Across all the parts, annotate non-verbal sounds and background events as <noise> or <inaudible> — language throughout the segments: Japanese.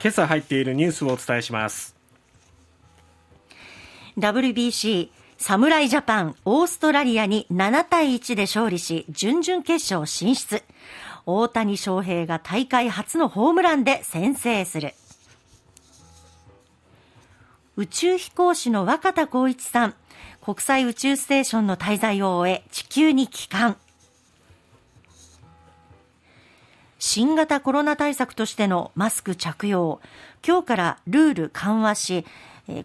今朝入っているニュースをお伝えします。WBC 侍ジャパンオーストラリアに7対1で勝利し準々決勝進出。大谷翔平が大会初のホームランで先制する。宇宙飛行士の若田光一さん。国際宇宙ステーションの滞在を終え地球に帰還。新型コロナ対策としてのマスク着用今日からルール緩和し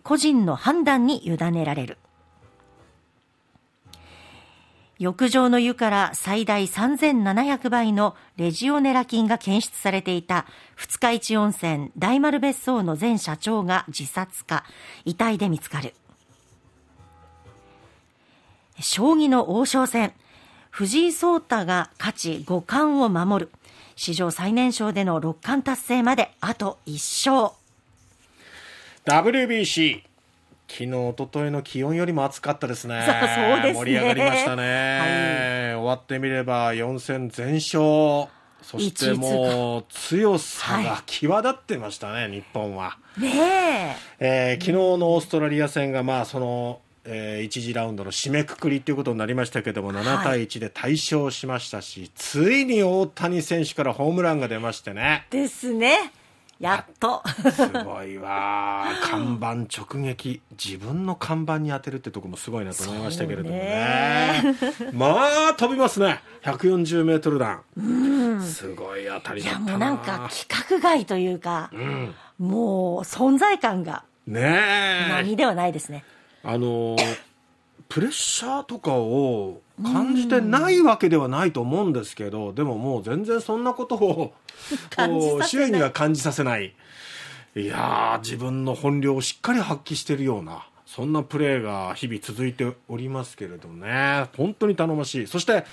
個人の判断に委ねられる。浴場の湯から最大3700倍のレジオネラ菌が検出されていた二日市温泉大丸別荘の前社長が自殺か遺体で見つかる。将棋の王将戦。藤井聡太が勝ち五冠を守る史上最年少での六冠達成まであと1勝 WBC 昨日、一昨日の気温よりも暑かったですね。<laughs> そうですね。盛り上がりましたね。はい、終わってみれば4戦全勝。そしてもう強さが際立ってましたね、はい、日本は。ねえー、昨日のオーストラリア戦が、まあ、その、えー、1次ラウンドの締めくくりということになりましたけども、7対1で大勝しましたし、はい、ついに大谷選手からホームランが出ましてね。ですね。やっと。すごいわ <laughs> 看板直撃。自分の看板に当てるってとこもすごいなと思いましたけれどもね。まあ飛びますね。140メートル弾、うん、すごい当たりだったないやもうなんか規格外というか、うん、もう存在感がね何ではないですねあのプレッシャーとかを感じてないわけではないと思うんですけど、でももう全然そんなことを <laughs> 周囲には感じさせない。いや自分の本領をしっかり発揮しているような、そんなプレーが日々続いておりますけれどね、本当に頼もしい。そして、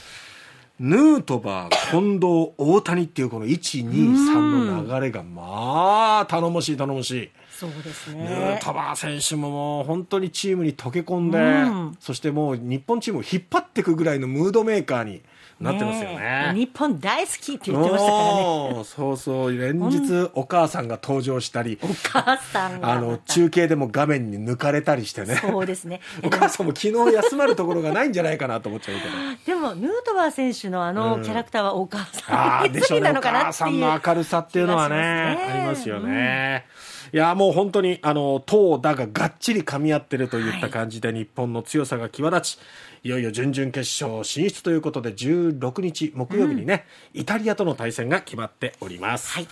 ヌートバー、近藤、大谷っていうこの1、2、3の流れが、まあ、頼もしい、頼もしい。そうですね。ヌートバー選手ももう本当にチームに溶け込んで、うん、そしてもう日本チームを引っ張っていくぐらいのムードメーカーになってますよね。日本大好きって言ってましたからね。そうそう、連日お母さんが登場したり、お母さんあの、中継でも画面に抜かれたりしてね。そうですね。<laughs> お母さんも昨日休まるところがないんじゃないかなと思っちゃうけど。でも、ヌートバー選手のあのキャラクターはお母さん、うん、好きなのかなっていう。お母さんの明るさっていうのはね、ありますよね。うん、いや、もう本当に、あの、投打ががっちり噛み合ってるといった感じで、日本の強さが際立ち、いよいよ準々決勝進出ということで16日木曜日にね、うん、イタリアとの対戦が決まっております。はい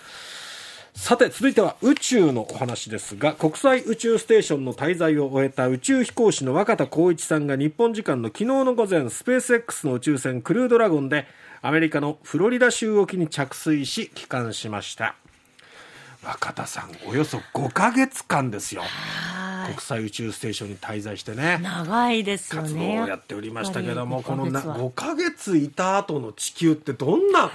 さて続いては宇宙のお話ですが国際宇宙ステーションの滞在を終えた宇宙飛行士の若田光一さんが日本時間の昨日の午前スペース X の宇宙船クルードラゴンでアメリカのフロリダ州沖に着水し帰還しました。若田さんおよそ5か月間ですよ。国際宇宙ステーションに滞在してね。長いですよね。活動をやっておりましたけどもこのな5か月いた後の地球ってどんな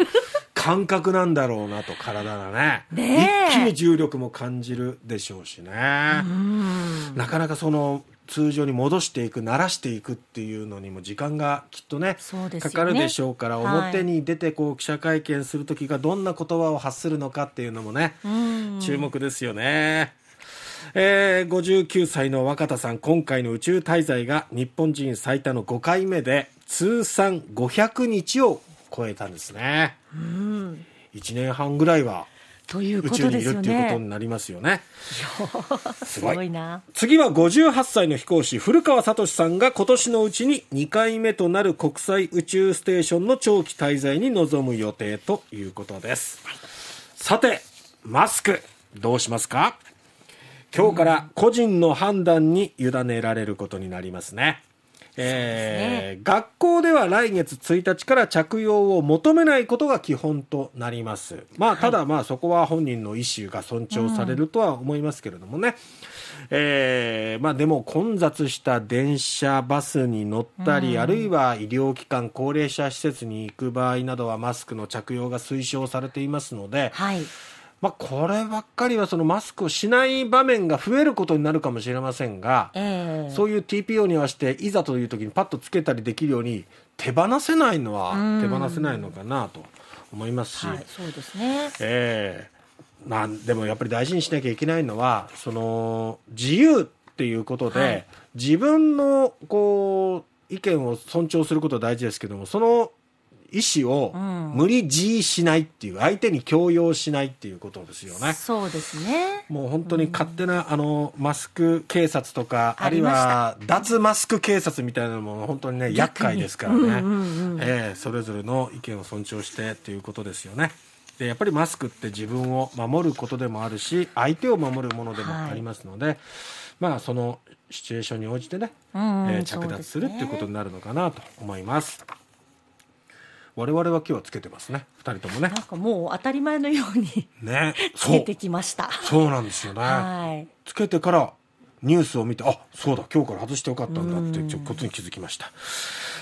感覚なんだろうなと体がね。ね一気に重力も感じるでしょうしね。なかなかその通常に戻していく慣らしていくっていうのにも時間がきっとね、ね、かかるでしょうから表に出てこう記者会見する時がどんな言葉を発するのかっていうのもね注目ですよね。えー、59歳の若田さん今回の宇宙滞在が日本人最多の5回目で通算500日を超えたんですね。うん、1年半ぐらいはということですよね。宇宙にいるっていうことになりますよね。すごいな。次は58歳の飛行士、古川聡さんが今年のうちに2回目となる国際宇宙ステーションの長期滞在に臨む予定ということです。はい、さて、マスク、どうしますか？今日から個人の判断に委ねられることになりますね。えー、ね、学校では来月1日から着用を求めないことが基本となります。まあ、ただまあそこは本人の意思が尊重されるとは思いますけれどもね。うん、えー、まあでも混雑した電車、バスに乗ったり、うん、あるいは医療機関、高齢者施設に行く場合などはマスクの着用が推奨されていますので、はいまあ、こればっかりはそのマスクをしない場面が増えることになるかもしれませんが、えー、そういう TPO に合わせていざという時にパッとつけたりできるように手放せないのは手放せないのかなと思いますし、はい、そうですね、えーまあ、でもやっぱり大事にしなきゃいけないのはその自由っていうことで、はい。自分のこう意見を尊重することは大事ですけどもその意思をうん。無理強いしないっていう相手に強要しないっていうことですよね。そうですね。もう本当に勝手な、あのマスク警察とかあるいは脱マスク警察みたいなのも本当にね厄介ですからね、うんうんうんええそれぞれの意見を尊重してということですよね。でやっぱりマスクって自分を守ることでもあるし相手を守るものでもありますので、まあそのシチュエーションに応じてね、うんうんえー着脱するっていうことになるのかなと思います我々は今日はつけてますね。二人ともね。なんかもう当たり前のようにね。<laughs> つけてきました。そうなんですよね、はい。つけてからニュースを見てあそうだ今日から外してよかったんだっていうことに気づきました。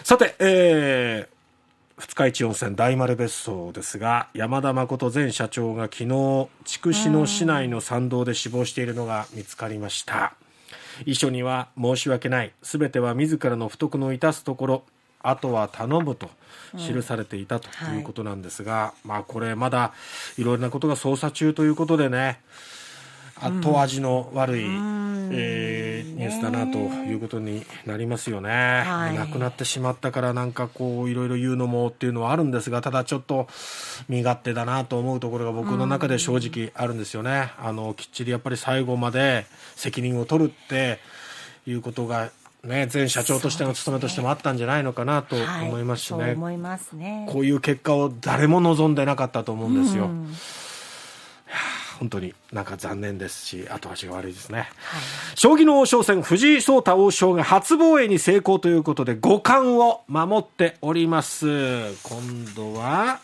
さて、えー、二日市温泉大丸別荘ですが山田誠前社長が昨日筑紫野市内の山道で死亡しているのが見つかりました。遺書には申し訳ない。すべては自らの不徳の致すところあとは頼むと記されていたとい。うことなんですが、まあこれまだいろいろなことが捜査中ということでね後味の悪い、えーニュースだなということになりますよね、はい。亡くなってしまったからなんかこういろいろ言うのもっていうのはあるんですがただちょっと身勝手だなと思うところが僕の中で正直あるんですよね、あのきっちりやっぱり最後まで責任を取るっていうことがね前社長としての務めとしてもあったんじゃないのかなとはい。思いますしね、思いね。こういう結果を誰も望んでなかったと思うんですよ、うん。本当になんか残念ですし後味が悪いですね。はい。将棋の王将戦藤井聡太王将が初防衛に成功ということで五冠を守っております。今度は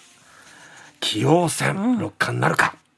棋王戦六冠なるか、